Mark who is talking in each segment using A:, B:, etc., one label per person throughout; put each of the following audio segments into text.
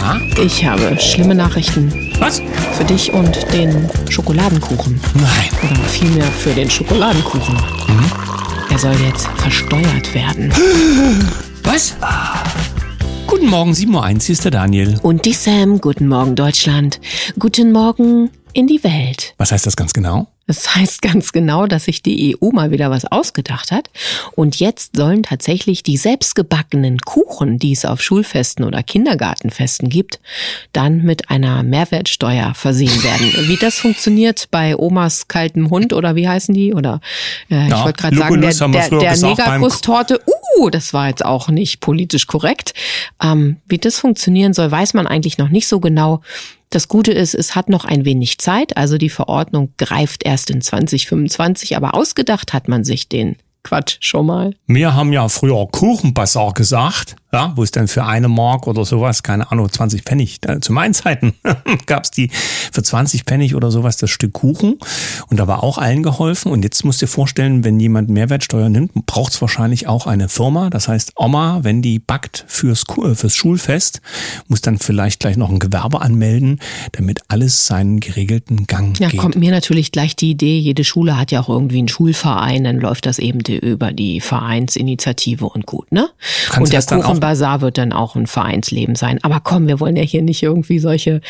A: Ja?
B: Ich habe schlimme Nachrichten.
A: Was?
B: Für dich und den Schokoladenkuchen.
A: Nein.
B: Oder vielmehr für den Schokoladenkuchen. Mhm. Er soll jetzt versteuert werden.
A: Was? Guten Morgen, 7.01 Uhr, hier ist der Daniel.
B: Und die Sam, guten Morgen Deutschland. Guten Morgen in die Welt.
A: Was heißt das ganz genau?
B: Das heißt ganz genau, dass sich die EU mal wieder was ausgedacht hat. Und jetzt sollen tatsächlich die selbstgebackenen Kuchen, die es auf Schulfesten oder Kindergartenfesten gibt, dann mit einer Mehrwertsteuer versehen werden. Wie das funktioniert bei Omas kaltem Hund oder wie heißen die? Oder äh,
A: Ja,
B: ich wollte gerade sagen, der, der, der Negerkusstorte. Uh, das war jetzt auch nicht politisch korrekt. Ähm, wie das funktionieren soll, weiß man eigentlich noch nicht so genau. Das Gute ist, es hat noch ein wenig Zeit, also die Verordnung greift erst in 2025, aber ausgedacht hat man sich den Quatsch schon mal.
A: Wir haben ja früher Kuchenbazar gesagt, ja, wo es dann für eine Mark oder sowas, keine Ahnung, 20 Pfennig, da, zu meinen Zeiten gab's die für 20 Pfennig oder sowas das Stück Kuchen und da war auch allen geholfen und jetzt musst du dir vorstellen, wenn jemand Mehrwertsteuer nimmt, braucht's wahrscheinlich auch eine Firma, das heißt Oma, wenn die backt fürs, äh, fürs Schulfest, muss dann vielleicht gleich noch ein Gewerbe anmelden, damit alles seinen geregelten Gang
B: Ja,
A: geht.
B: kommt mir natürlich gleich die Idee, jede Schule hat ja auch irgendwie einen Schulverein, dann läuft das eben die, über die Vereinsinitiative und gut, ne?
A: Kannst
B: Und der
A: das
B: Kuchenbazar wird dann auch ein Vereinsleben sein. Aber komm, wir wollen ja hier nicht irgendwie solche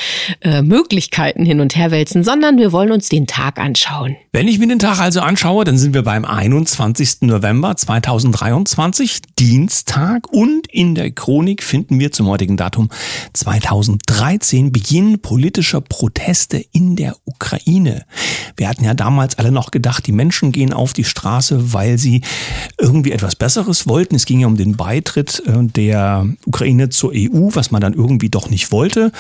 B: äh, Möglichkeiten hin und her wälzen, sondern wir wollen uns den Tag anschauen.
A: Wenn ich mir den Tag also anschaue, dann sind wir beim 21. November 2023, Dienstag und in der Chronik finden wir zum heutigen Datum 2013 Beginn politischer Proteste in der Ukraine. Wir hatten ja damals alle noch gedacht, die Menschen gehen auf die Straße, weil sie irgendwie etwas Besseres wollten. Es ging ja um den Beitritt äh, der Ukraine zur EU, was man dann irgendwie doch nicht wollte.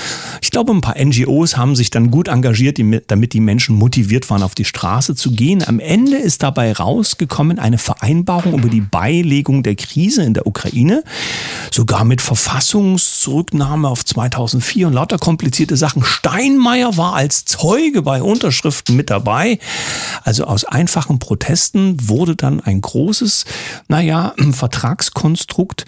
A: Ich glaube, ein paar NGOs haben sich dann gut engagiert, damit die Menschen motiviert waren, auf die Straße zu gehen. Am Ende ist dabei rausgekommen eine Vereinbarung über die Beilegung der Krise in der Ukraine, sogar mit Verfassungszurücknahme auf 2004 und lauter komplizierte Sachen. Steinmeier war als Zeuge bei Unterschriften mit dabei. Also aus einfachen Protesten wurde dann ein großes, naja, Vertragskonstrukt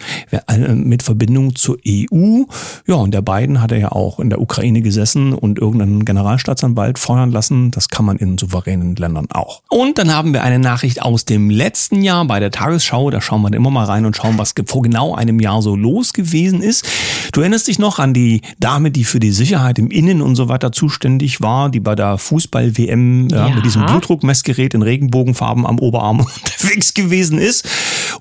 A: mit Verbindung zur EU. Ja, und der Biden hat er ja auch in der Ukraine gesessen und irgendeinen Generalstaatsanwalt feuern lassen. Das kann man in souveränen Ländern auch. Und dann haben wir eine Nachricht aus dem letzten Jahr bei der Tagesschau. Da schauen wir immer mal rein und schauen, was vor genau einem Jahr so los gewesen ist. Du erinnerst dich noch an die Dame, die für die Sicherheit im Innen und so weiter zuständig war, die bei der Fußball-WM ja,
B: Ja.
A: mit diesem Blutdruckmessgerät in Regenbogenfarben am Oberarm unterwegs gewesen ist.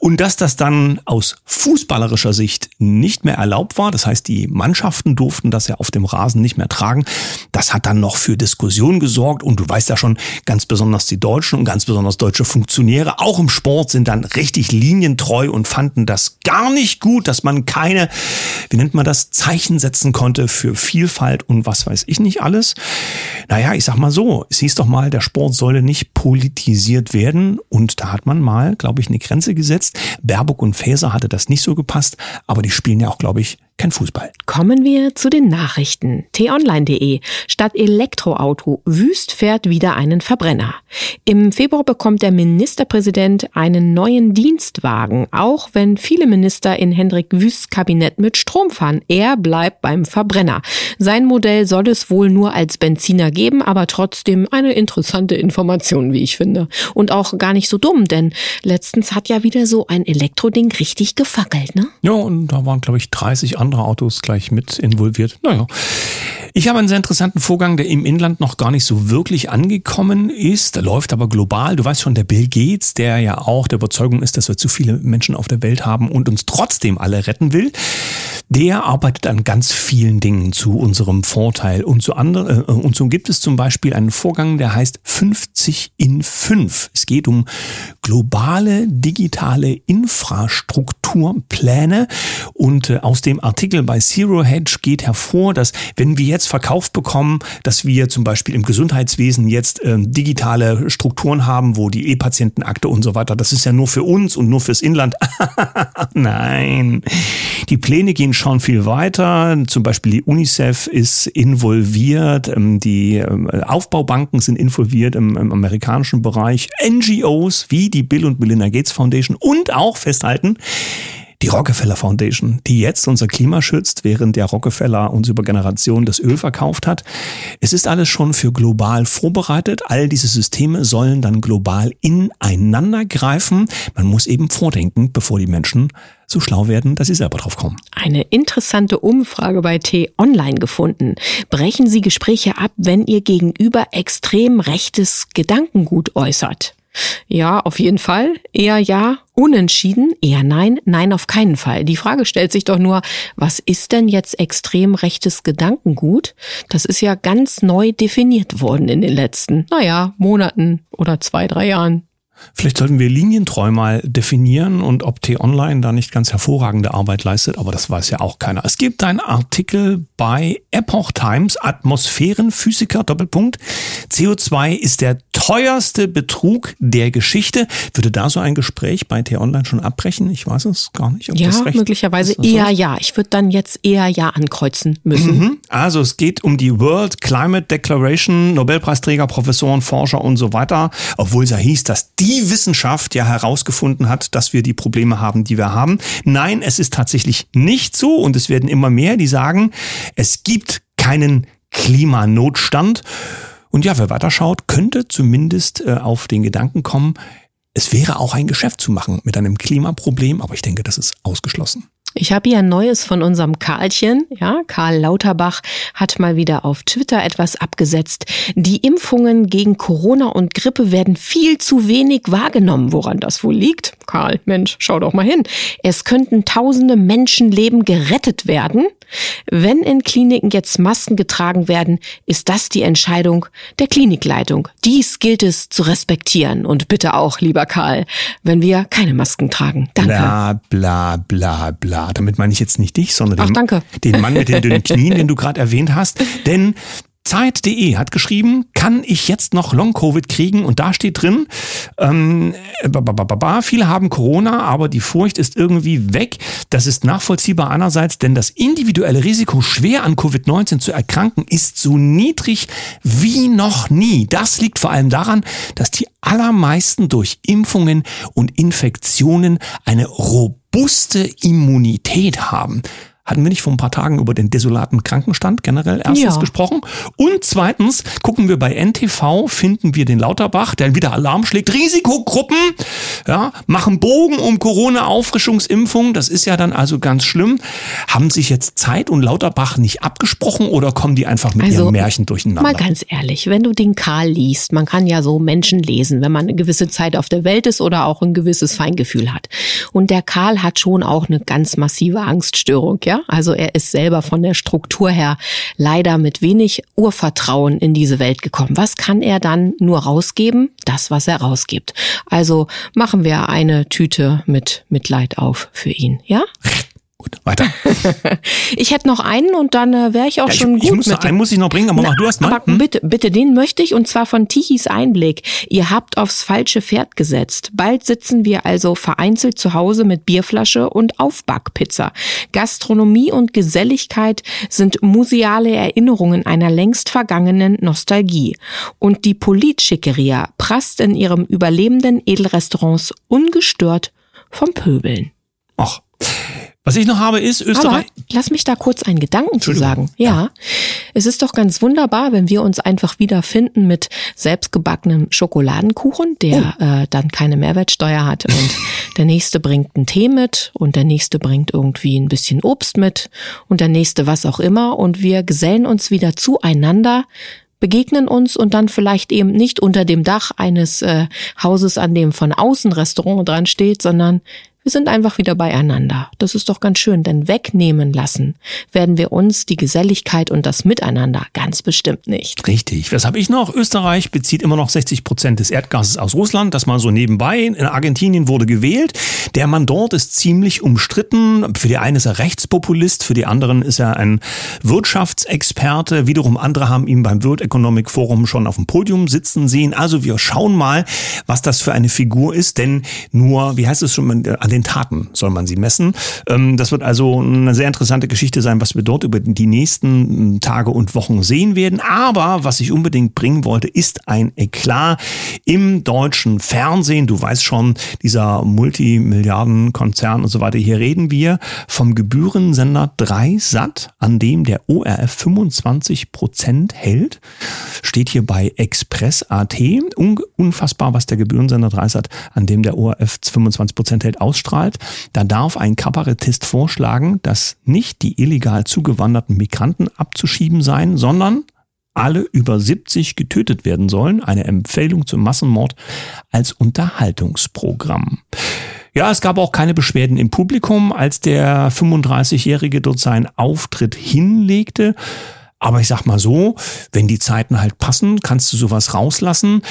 A: Und dass das dann aus fußballerischer Sicht nicht mehr erlaubt war, das heißt, die Mannschaften durften das ja auf dem Rasen nicht mehr tragen, das hat dann noch für Diskussionen gesorgt. Und du weißt ja schon, ganz besonders die Deutschen und ganz besonders deutsche Funktionäre, auch im Sport, sind dann richtig linientreu und fanden das gar nicht gut, dass man keine, wie nennt man das, Zeichen setzen konnte für Vielfalt und was weiß ich nicht alles. Naja, ich sag mal so, es hieß doch mal, der Sport solle nicht politisiert werden. Und da hat man mal, glaube ich, eine Grenze gesetzt. Baerbock und Faeser hatte das nicht so gepasst, aber die spielen ja auch, glaube ich, kein Fußball.
B: Kommen wir zu den Nachrichten. t-online.de. Statt Elektroauto Wüst fährt wieder einen Verbrenner. Im Februar bekommt der Ministerpräsident einen neuen Dienstwagen, auch wenn viele Minister in Hendrik Wüsts Kabinett mit Strom fahren. Er bleibt beim Verbrenner. Sein Modell soll es wohl nur als Benziner geben, aber trotzdem eine interessante Information, wie ich finde. Und auch gar nicht so dumm, denn letztens hat ja wieder so ein Elektroding richtig gefackelt, ne?
A: Ja, und da waren, glaube ich, 30 andere Autos gleich mit involviert. Naja. Ich habe einen sehr interessanten Vorgang, der im Inland noch gar nicht so wirklich angekommen ist. Läuft aber global. Du weißt schon, der Bill Gates, der ja auch der Überzeugung ist, dass wir zu viele Menschen auf der Welt haben und uns trotzdem alle retten will, der arbeitet an ganz vielen Dingen zu unserem Vorteil. Und so, andere, äh, und so gibt es zum Beispiel einen Vorgang, der heißt 50 in 5. Es geht um globale digitale Infrastrukturpläne. Und äh, aus dem Artikel bei Zero Hedge geht hervor, dass wenn wir jetzt verkauft bekommen, dass wir zum Beispiel im Gesundheitswesen jetzt ähm, digitale Strukturen haben, wo die E-Patientenakte und so weiter, das ist ja nur für uns und nur fürs Inland. Nein, die Pläne gehen schon viel weiter. Zum Beispiel die UNICEF ist involviert, ähm, die ähm, Aufbaubanken sind involviert im, im amerikanischen Bereich, NGOs wie die Bill und Melinda Gates Foundation und auch festhalten, Die Rockefeller Foundation, die jetzt unser Klima schützt, während der Rockefeller uns über Generationen das Öl verkauft hat. Es ist alles schon für global vorbereitet. All diese Systeme sollen dann global ineinander greifen. Man muss eben vordenken, bevor die Menschen so schlau werden, dass sie selber drauf kommen.
B: Eine interessante Umfrage bei T-Online gefunden. Brechen Sie Gespräche ab, wenn Ihr Gegenüber extrem rechtes Gedankengut äußert? Ja, auf jeden Fall. Eher ja, unentschieden. Eher nein, nein, auf keinen Fall. Die Frage stellt sich doch nur, was ist denn jetzt extrem rechtes Gedankengut? Das ist ja ganz neu definiert worden in den letzten, naja, Monaten oder zwei, drei Jahren.
A: Vielleicht sollten wir linientreu mal definieren und ob T-Online da nicht ganz hervorragende Arbeit leistet, aber das weiß ja auch keiner. Es gibt einen Artikel bei Epoch Times, Atmosphärenphysiker, Doppelpunkt. CO2 ist der teuerste Betrug der Geschichte. Würde da so ein Gespräch bei T-Online schon abbrechen? Ich weiß es gar nicht.
B: ja, möglicherweise eher so? ja. Ich würde dann jetzt eher ja ankreuzen müssen. Mhm.
A: Also es geht um die World Climate Declaration, Nobelpreisträger, Professoren, Forscher und so weiter, obwohl es ja hieß, dass die die Wissenschaft ja herausgefunden hat, dass wir die Probleme haben, die wir haben. Nein, es ist tatsächlich nicht so und es werden immer mehr, die sagen, es gibt keinen Klimanotstand. Und ja, wer weiterschaut, könnte zumindest äh, auf den Gedanken kommen, es wäre auch ein Geschäft zu machen mit einem Klimaproblem, aber ich denke, das ist ausgeschlossen.
B: Ich habe hier ein neues von unserem Karlchen. Ja, Karl Lauterbach hat mal wieder auf Twitter etwas abgesetzt. Die Impfungen gegen Corona und Grippe werden viel zu wenig wahrgenommen. Woran das wohl liegt? Karl, Mensch, schau doch mal hin. Es könnten tausende Menschenleben gerettet werden. Wenn in Kliniken jetzt Masken getragen werden, ist das die Entscheidung der Klinikleitung. Dies gilt es zu respektieren. Und bitte auch, lieber Karl, wenn wir keine Masken tragen. Danke.
A: Bla, bla, bla, bla. Damit meine ich jetzt nicht dich, sondern
B: Ach, danke.
A: den Mann mit den dünnen Knien, den du gerade erwähnt hast. Denn Zeit.de hat geschrieben, kann ich jetzt noch Long-Covid kriegen? Und da steht drin, ähm, viele haben Corona, aber die Furcht ist irgendwie weg. Das ist nachvollziehbar einerseits, denn das individuelle Risiko, schwer an Covid-19 zu erkranken, ist so niedrig wie noch nie. Das liegt vor allem daran, dass die allermeisten durch Impfungen und Infektionen eine robuste Immunität haben. Hatten wir nicht vor ein paar Tagen über den desolaten Krankenstand generell erstens ja. gesprochen? Und zweitens gucken wir bei NTV, finden wir den Lauterbach, der wieder Alarm schlägt. Risikogruppen, ja, machen Bogen um Corona-Auffrischungsimpfung. Das ist ja dann also ganz schlimm. Haben sich jetzt Zeit und Lauterbach nicht abgesprochen oder kommen die einfach mit also, ihren Märchen durcheinander?
B: Mal ganz ehrlich, wenn du den Karl liest, man kann ja so Menschen lesen, wenn man eine gewisse Zeit auf der Welt ist oder auch ein gewisses Feingefühl hat. Und der Karl hat schon auch eine ganz massive Angststörung, ja? Ja. Also er ist selber von der Struktur her leider mit wenig Urvertrauen in diese Welt gekommen. Was kann er dann nur rausgeben? Das, was er rausgibt. Also machen wir eine Tüte mit Mitleid auf für ihn, ja?
A: Gut, weiter.
B: ich hätte noch einen und dann äh, wäre ich auch ja, schon ich,
A: gut. Ich muss, mit einen muss ich noch bringen, aber Na, mach du erst mal. Aber
B: hm? bitte, bitte, den möchte ich und zwar von Tichys Einblick. Ihr habt aufs falsche Pferd gesetzt. Bald sitzen wir also vereinzelt zu Hause mit Bierflasche und Aufbackpizza. Gastronomie und Geselligkeit sind museale Erinnerungen einer längst vergangenen Nostalgie. Und die Politschickeria prasst in ihrem überlebenden Edelrestaurants ungestört vom Pöbeln.
A: Ach. Was ich noch habe, ist Österreich.
B: Aber lass mich da kurz einen Gedanken zu sagen. Ja, ja, es ist doch ganz wunderbar, wenn wir uns einfach wiederfinden mit selbstgebackenem Schokoladenkuchen, der oh. äh, dann keine Mehrwertsteuer hat und der nächste bringt einen Tee mit und der nächste bringt irgendwie ein bisschen Obst mit und der nächste was auch immer und wir gesellen uns wieder zueinander begegnen uns und dann vielleicht eben nicht unter dem Dach eines äh, Hauses, an dem von außen Restaurant dran steht, sondern wir sind einfach wieder beieinander. Das ist doch ganz schön, denn wegnehmen lassen werden wir uns die Geselligkeit und das Miteinander ganz bestimmt nicht.
A: Richtig. Was habe ich noch? Österreich bezieht immer noch 60 Prozent des Erdgases aus Russland. Das mal so nebenbei. In Argentinien wurde gewählt. Der Mann dort ist ziemlich umstritten. Für die einen ist er Rechtspopulist, für die anderen ist er ein Wirtschaftsexperte. Wiederum andere haben ihn beim World Economic Forum schon auf dem Podium sitzen sehen. Also wir schauen mal, was das für eine Figur ist. Denn nur, wie heißt es schon, den Taten soll man sie messen. Ähm, das wird also eine sehr interessante Geschichte sein, was wir dort über die nächsten Tage und Wochen sehen werden. Aber was ich unbedingt bringen wollte, ist ein Eklat im deutschen Fernsehen. Du weißt schon, dieser Multimilliardenkonzern und so weiter. Hier reden wir vom Gebührensender 3 Sat, an dem der ORF 25 Prozent hält. Steht hier bei Express.at. unfassbar, was der Gebührensender 3 Sat, an dem der ORF 25 Prozent hält, ausstrahlt. Da darf ein Kabarettist vorschlagen, dass nicht die illegal zugewanderten Migranten abzuschieben seien, sondern alle über 70 getötet werden sollen. Eine Empfehlung zum Massenmord als Unterhaltungsprogramm. Ja, es gab auch keine Beschwerden im Publikum, als der 35-Jährige dort seinen Auftritt hinlegte. Aber ich sag mal so, wenn die Zeiten halt passen, kannst du sowas rauslassen.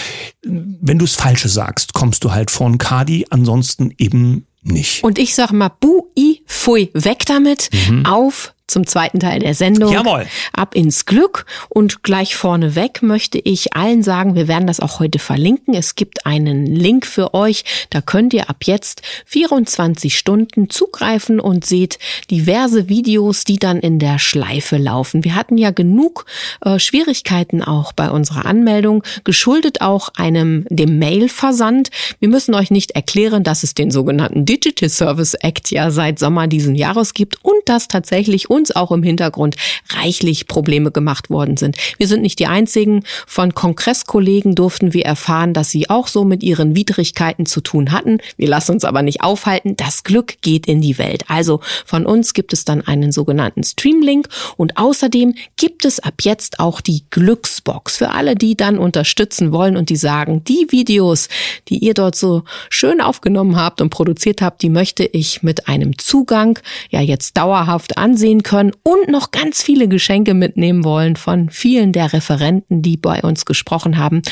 A: Wenn du es Falsche sagst, kommst du halt von Kadi, ansonsten eben nicht.
B: Und ich sag mal, bui, fui, weg damit, mhm. auf zum zweiten Teil der Sendung.
A: Jawohl.
B: Ab ins Glück. Und gleich vorneweg möchte ich allen sagen, wir werden das auch heute verlinken. Es gibt einen Link für euch. Da könnt ihr ab jetzt 24 Stunden zugreifen und seht diverse Videos, die dann in der Schleife laufen. Wir hatten ja genug äh, Schwierigkeiten auch bei unserer Anmeldung, geschuldet auch einem, dem Mailversand. Wir müssen euch nicht erklären, dass es den sogenannten Digital Service Act ja seit Sommer diesen Jahres gibt und dass tatsächlich uns auch im Hintergrund reichlich Probleme gemacht worden sind. Wir sind nicht die einzigen. Von Kongresskollegen durften wir erfahren, dass sie auch so mit ihren Widrigkeiten zu tun hatten. Wir lassen uns aber nicht aufhalten. Das Glück geht in die Welt. Also von uns gibt es dann einen sogenannten Streamlink und außerdem gibt es ab jetzt auch die Glücksbox für alle, die dann unterstützen wollen und die sagen, die Videos, die ihr dort so schön aufgenommen habt und produziert habt, die möchte ich mit einem Zugang ja jetzt dauerhaft ansehen können können und noch ganz viele Geschenke mitnehmen wollen von vielen der Referenten, die bei uns gesprochen haben.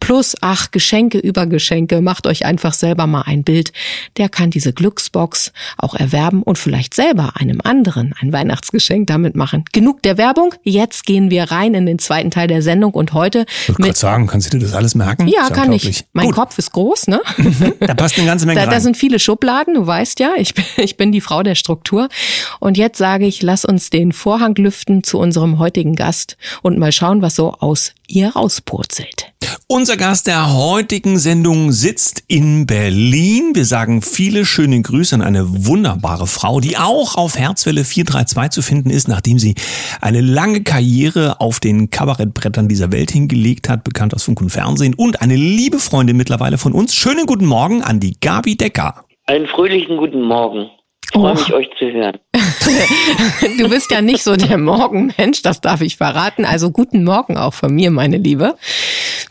B: Plus, ach, Geschenke über Geschenke, macht euch einfach selber mal ein Bild. Der kann diese Glücksbox auch erwerben und vielleicht selber einem anderen ein Weihnachtsgeschenk damit machen. Genug der Werbung. Jetzt gehen wir rein in den zweiten Teil der Sendung und heute.
A: Ich wollte gerade sagen, kannst du dir das alles merken?
B: Ja, kann ich. Mein Gut. Kopf ist groß, ne?
A: da passt eine ganze Menge
B: da,
A: rein.
B: Da sind viele Schubladen, du weißt ja, ich bin, ich bin die Frau der Struktur. Und jetzt sage ich, lass uns den Vorhang lüften zu unserem heutigen Gast und mal schauen, was so aus ihr rauspurzelt.
A: Unser Gast der heutigen Sendung sitzt in Berlin. Wir sagen viele schöne Grüße an eine wunderbare Frau, die auch auf Herzwelle 432 zu finden ist, nachdem sie eine lange Karriere auf den Kabarettbrettern dieser Welt hingelegt hat, bekannt aus Funk und Fernsehen und eine liebe Freundin mittlerweile von uns. Schönen guten Morgen an die Gabi Decker.
C: Einen fröhlichen guten Morgen. Ich freue mich, euch zu hören.
B: Du bist ja nicht so der Morgenmensch, das darf ich verraten. Also guten Morgen auch von mir, meine Liebe.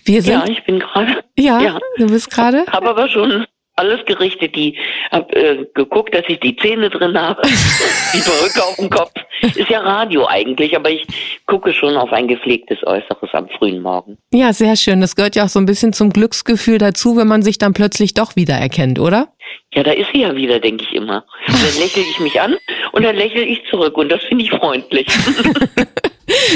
C: Wir sind, ja, ich bin gerade.
B: Ja, ja, du bist gerade.
C: Habe aber schon alles gerichtet. Die habe äh, geguckt, dass ich die Zähne drin habe, die Perücke auf dem Kopf. Ist ja Radio eigentlich, aber ich gucke schon auf ein gepflegtes Äußeres am frühen Morgen.
B: Ja, sehr schön. Das gehört ja auch so ein bisschen zum Glücksgefühl dazu, wenn man sich dann plötzlich doch wiedererkennt, oder?
C: Ja, da ist sie ja wieder, denke ich immer. Und dann lächle ich mich an und dann lächle ich zurück und das finde ich freundlich.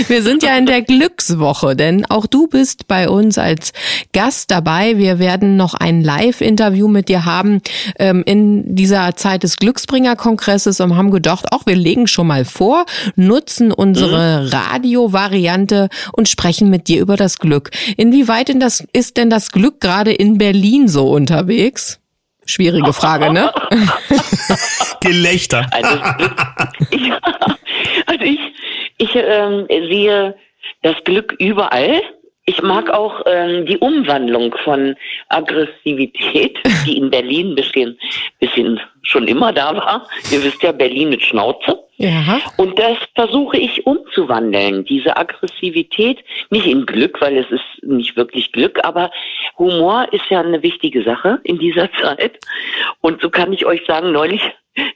B: Wir sind ja in der Glückswoche, denn auch du bist bei uns als Gast dabei. Wir werden noch ein Live-Interview mit dir haben ähm, in dieser Zeit des Glücksbringer-Kongresses und haben gedacht, auch wir legen schon mal vor, nutzen unsere mhm. Radio-Variante und sprechen mit dir über das Glück. Inwieweit denn das, ist denn das Glück gerade in Berlin so unterwegs? Schwierige Frage, ne?
A: Gelächter.
C: Also, ich, also ich, ich ähm, sehe das Glück überall. Ich mag auch ähm, die Umwandlung von Aggressivität, die in Berlin bisschen, bisschen schon immer da war. Ihr wisst ja, Berlin mit Schnauze. Ja. Und das versuche ich umzuwandeln, diese Aggressivität, nicht in Glück, weil es ist nicht wirklich Glück, aber Humor ist ja eine wichtige Sache in dieser Zeit. Und so kann ich euch sagen, neulich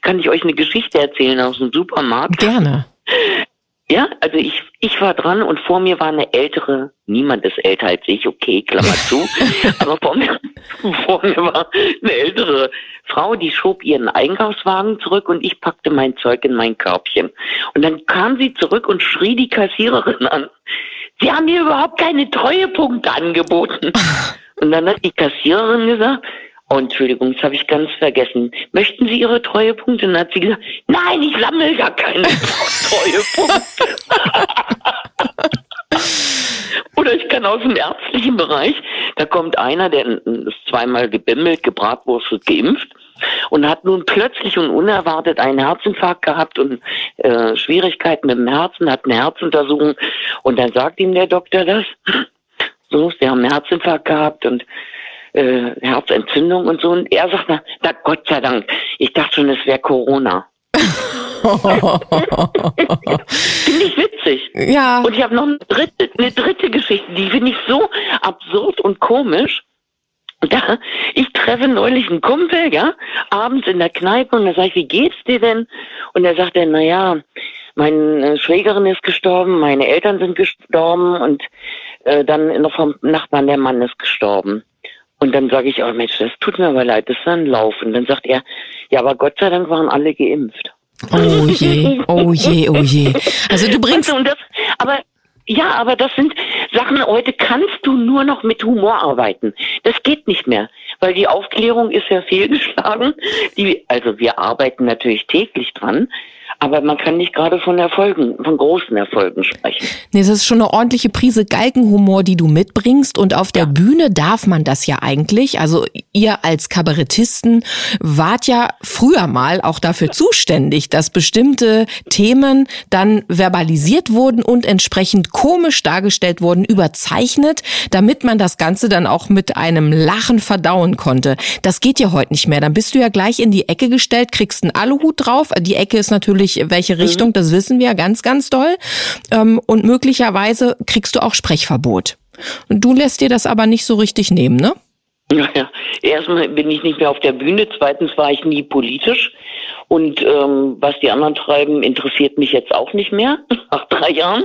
C: kann ich euch eine Geschichte erzählen aus dem Supermarkt.
B: Gerne.
C: Ja, also ich, ich war dran und vor mir war eine ältere, niemand ist älter als ich, okay, Klammer zu, aber vor mir, vor mir war eine ältere Frau, die schob ihren Einkaufswagen zurück und ich packte mein Zeug in mein Körbchen. Und dann kam sie zurück und schrie die Kassiererin an. Sie haben mir überhaupt keine Treuepunkte angeboten. Und dann hat die Kassiererin gesagt, Oh, Entschuldigung, das habe ich ganz vergessen. Möchten Sie Ihre Treuepunkte? Dann hat sie gesagt, nein, ich sammle ja keine Treuepunkte. Oder ich kann aus dem ärztlichen Bereich, da kommt einer, der ist zweimal gebimmelt, gebratwurstet, geimpft und hat nun plötzlich und unerwartet einen Herzinfarkt gehabt und äh, Schwierigkeiten mit dem Herzen, hat eine Herzuntersuchung und dann sagt ihm der Doktor das. So, sie haben einen Herzinfarkt gehabt und äh, Herzentzündung und so. Und er sagt, na, na Gott sei Dank, ich dachte schon, es wäre Corona. finde ich witzig.
B: Ja.
C: Und ich habe noch eine dritte, eine dritte Geschichte, die finde ich so absurd und komisch. Da, ich treffe neulich einen Kumpel, ja, abends in der Kneipe und da sage ich, wie geht's dir denn? Und er sagt dann, naja, meine Schwägerin ist gestorben, meine Eltern sind gestorben und äh, dann noch vom Nachbarn der Mann ist gestorben. Und dann sage ich, oh Mensch, das tut mir aber leid, das ist ein Lauf. Und dann sagt er, ja, aber Gott sei Dank waren alle geimpft.
B: Oh je, oh je, oh je. Also du bringst.
C: Und das, aber ja, aber das sind Sachen, heute kannst du nur noch mit Humor arbeiten. Das geht nicht mehr, weil die Aufklärung ist ja fehlgeschlagen. Die, also wir arbeiten natürlich täglich dran, aber man kann nicht gerade von Erfolgen, von großen Erfolgen sprechen.
B: Nee, das ist schon eine ordentliche Prise Galgenhumor, die du mitbringst. Und auf der ja. Bühne darf man das ja eigentlich. Also ihr als Kabarettisten wart ja früher mal auch dafür zuständig, dass bestimmte Themen dann verbalisiert wurden und entsprechend komisch dargestellt wurden, überzeichnet, damit man das Ganze dann auch mit einem Lachen verdauen konnte. Das geht ja heute nicht mehr. Dann bist du ja gleich in die Ecke gestellt, kriegst einen Aluhut drauf. Die Ecke ist natürlich natürlich welche mhm. Richtung, mhm. das wissen wir ganz, ganz doll. Ähm, und möglicherweise kriegst du auch Sprechverbot. Und du lässt dir das aber nicht so richtig nehmen, ne?
C: Naja, erstmal bin ich nicht mehr auf der Bühne, zweitens war ich nie politisch und ähm, was die anderen treiben, interessiert mich jetzt auch nicht mehr nach drei Jahren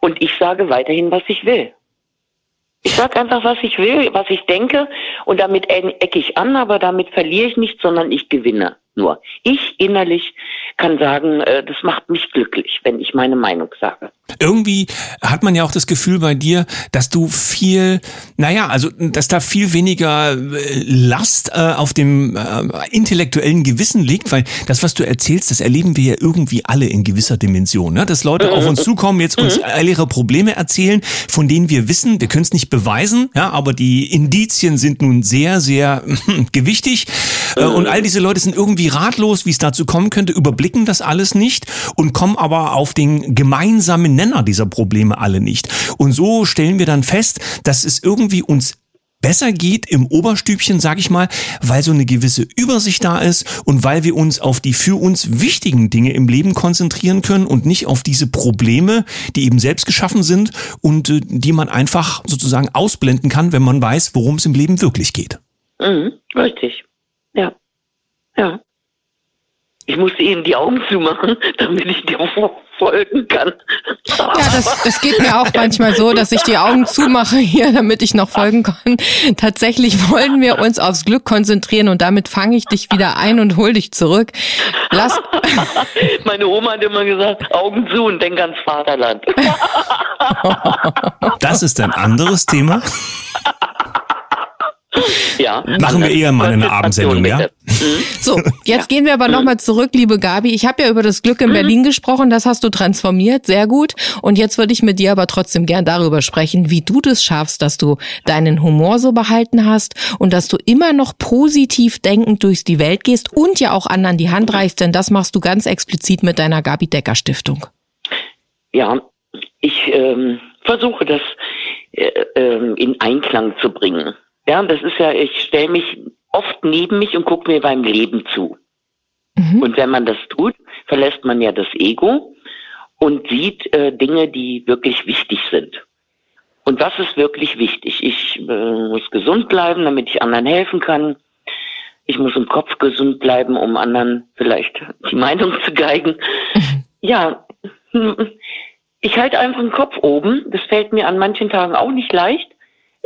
C: und ich sage weiterhin, was ich will. Ich sage einfach, was ich will, was ich denke und damit ecke ich an, aber damit verliere ich nichts, sondern ich gewinne nur. Ich innerlich kann sagen, äh, das macht mich glücklich, wenn ich meine Meinung sage.
A: Irgendwie hat man ja auch das Gefühl bei dir, dass du viel, naja, also dass da viel weniger äh, Last äh, auf dem äh, intellektuellen Gewissen liegt, weil das, was du erzählst, das erleben wir ja irgendwie alle in gewisser Dimension. Ne? Dass Leute auf uns zukommen, jetzt uns mhm. all ihre Probleme erzählen, von denen wir wissen, wir können es nicht beweisen, ja, aber die Indizien sind nun sehr, sehr gewichtig. Äh, und all diese Leute sind irgendwie ratlos, wie es dazu kommen könnte, überblicken das alles nicht und kommen aber auf den gemeinsamen Nenner dieser Probleme alle nicht. Und so stellen wir dann fest, dass es irgendwie uns besser geht im Oberstübchen, sag ich mal, weil so eine gewisse Übersicht da ist und weil wir uns auf die für uns wichtigen Dinge im Leben konzentrieren können und nicht auf diese Probleme, die eben selbst geschaffen sind und äh, die man einfach sozusagen ausblenden kann, wenn man weiß, worum es im Leben wirklich geht.
C: Mhm, richtig. Ja. Ja. Ich musste eben die Augen zumachen, damit ich dir folgen kann.
B: Ja, das, das geht mir auch manchmal so, dass ich die Augen zumache hier, damit ich noch folgen kann. Tatsächlich wollen wir uns aufs Glück konzentrieren und damit fange ich dich wieder ein und hol dich zurück. Lass
C: Meine Oma hat immer gesagt, Augen zu und denk ans Vaterland.
A: Das ist ein anderes Thema.
C: Ja.
A: Machen wir eher mal eine Abendsendung, ja?
B: Mhm. So, jetzt ja. gehen wir aber nochmal zurück, liebe Gabi. Ich habe ja über das Glück in mhm. Berlin gesprochen, das hast du transformiert, sehr gut. Und jetzt würde ich mit dir aber trotzdem gern darüber sprechen, wie du das schaffst, dass du deinen Humor so behalten hast und dass du immer noch positiv denkend durchs die Welt gehst und ja auch anderen die Hand reichst, denn das machst du ganz explizit mit deiner Gabi Decker Stiftung.
C: Ja, ich ähm, versuche das äh, äh, in Einklang zu bringen. Ja, das ist ja, ich stelle mich oft neben mich und gucke mir beim Leben zu. Mhm. Und wenn man das tut, verlässt man ja das Ego und sieht äh, Dinge, die wirklich wichtig sind. Und was ist wirklich wichtig? Ich äh, muss gesund bleiben, damit ich anderen helfen kann. Ich muss im Kopf gesund bleiben, um anderen vielleicht die Meinung zu geigen. Mhm. Ja, ich halte einfach den Kopf oben. Das fällt mir an manchen Tagen auch nicht leicht.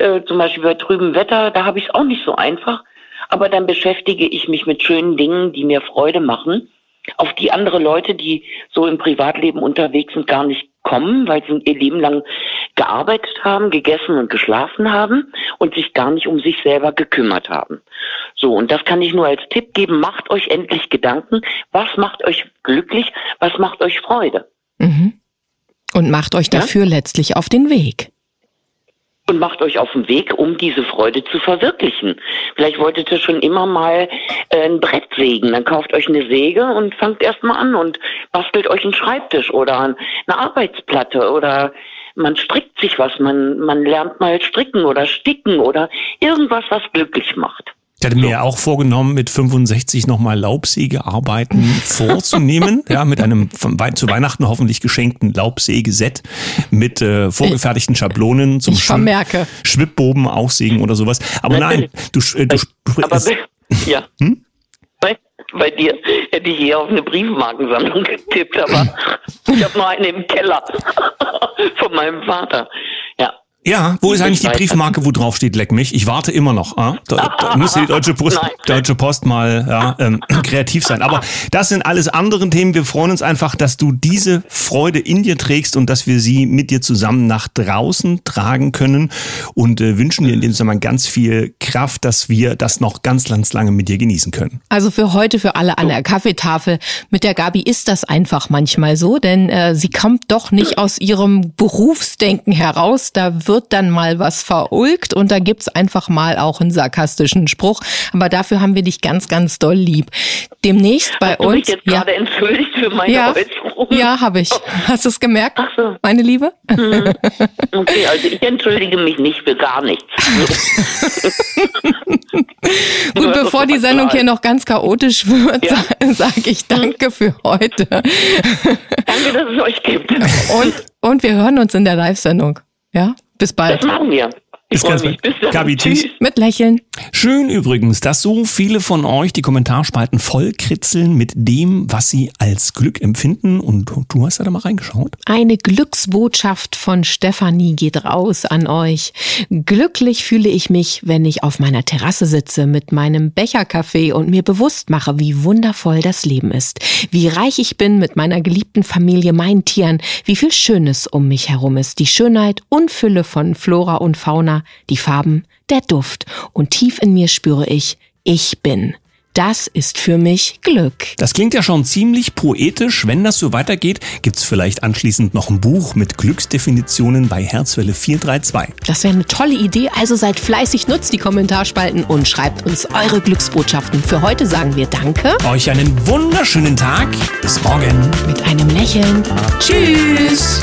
C: Äh, zum Beispiel bei trübem Wetter, da habe ich es auch nicht so einfach. Aber dann beschäftige ich mich mit schönen Dingen, die mir Freude machen, auf die andere Leute, die so im Privatleben unterwegs sind, gar nicht kommen, weil sie ihr Leben lang gearbeitet haben, gegessen und geschlafen haben und sich gar nicht um sich selber gekümmert haben. So, und das kann ich nur als Tipp geben. Macht euch endlich Gedanken. Was macht euch glücklich? Was macht euch Freude?
B: Mhm. Und macht euch dafür ja? letztlich auf den Weg
C: und macht euch auf den Weg, um diese Freude zu verwirklichen. Vielleicht wolltet ihr schon immer mal äh, ein Brett sägen. Dann kauft euch eine Säge und fangt erstmal an und bastelt euch einen Schreibtisch oder eine Arbeitsplatte oder man strickt sich was, man, man lernt mal stricken oder sticken oder irgendwas, was glücklich macht.
A: Ich hatte mir ja auch vorgenommen, mit 65 nochmal Laubsägearbeiten vorzunehmen, ja, mit einem von, zu Weihnachten hoffentlich geschenkten Laubsägeset mit äh, vorgefertigten Schablonen zum
B: ich vermerke.
A: Schwibboben aussägen oder sowas. Aber nein, du, äh,
C: du, Aber, ja. Hm? Bei, bei dir hätte ich hier auf eine Briefmarkensammlung getippt, aber ich habe nur eine im Keller von meinem Vater. Ja.
A: Ja, wo ist eigentlich die Briefmarke, wo drauf steht, leck mich? Ich warte immer noch. Ah? Da, da müsste die Deutsche Post, Deutsche Post mal ja, ähm, kreativ sein. Aber das sind alles andere Themen. Wir freuen uns einfach, dass du diese Freude in dir trägst und dass wir sie mit dir zusammen nach draußen tragen können und äh, wünschen dir in dem Zusammenhang ganz viel Kraft, dass wir das noch ganz, ganz lange mit dir genießen können.
B: Also für heute, für alle an der Kaffeetafel, mit der Gabi ist das einfach manchmal so, denn äh, sie kommt doch nicht aus ihrem Berufsdenken heraus. Da wird dann mal was verulgt und da gibt's einfach mal auch einen sarkastischen Spruch. Aber dafür haben wir dich ganz, ganz doll lieb. Demnächst bei
C: Hast uns. Du mich jetzt ja. gerade entschuldigt für meine
B: ja, Äußerung? Ja, habe ich. Hast du es gemerkt, Ach so. meine Liebe? Hm.
C: Okay, also ich entschuldige mich nicht für gar nichts.
B: Gut, bevor die Sendung hier noch ganz chaotisch wird, ja. sage ich danke für heute.
C: Danke, dass es euch gibt.
B: Und, und wir hören uns in der Live-Sendung. Ja? Bis bald.
C: Das machen wir.
A: Ich freue mich. Bis dann. Gabi, tschüss.
B: Mit Lächeln.
A: Schön übrigens, dass so viele von euch die Kommentarspalten vollkritzeln mit dem, was sie als Glück empfinden. Und du hast da mal reingeschaut.
B: Eine Glücksbotschaft von Stefanie geht raus an euch. Glücklich fühle ich mich, wenn ich auf meiner Terrasse sitze mit meinem Becherkaffee und mir bewusst mache, wie wundervoll das Leben ist. Wie reich ich bin mit meiner geliebten Familie, meinen Tieren, wie viel Schönes um mich herum ist. Die Schönheit und Fülle von Flora und Fauna die Farben, der Duft und tief in mir spüre ich, ich bin. Das ist für mich Glück.
A: Das klingt ja schon ziemlich poetisch. Wenn das so weitergeht, gibt's vielleicht anschließend noch ein Buch mit Glücksdefinitionen bei Herzwelle 432.
B: Das wäre eine tolle Idee. Also seid fleißig, nutzt die Kommentarspalten und schreibt uns eure Glücksbotschaften. Für heute sagen wir Danke.
A: Euch einen wunderschönen Tag. Bis morgen.
B: Mit einem Lächeln. Tschüss.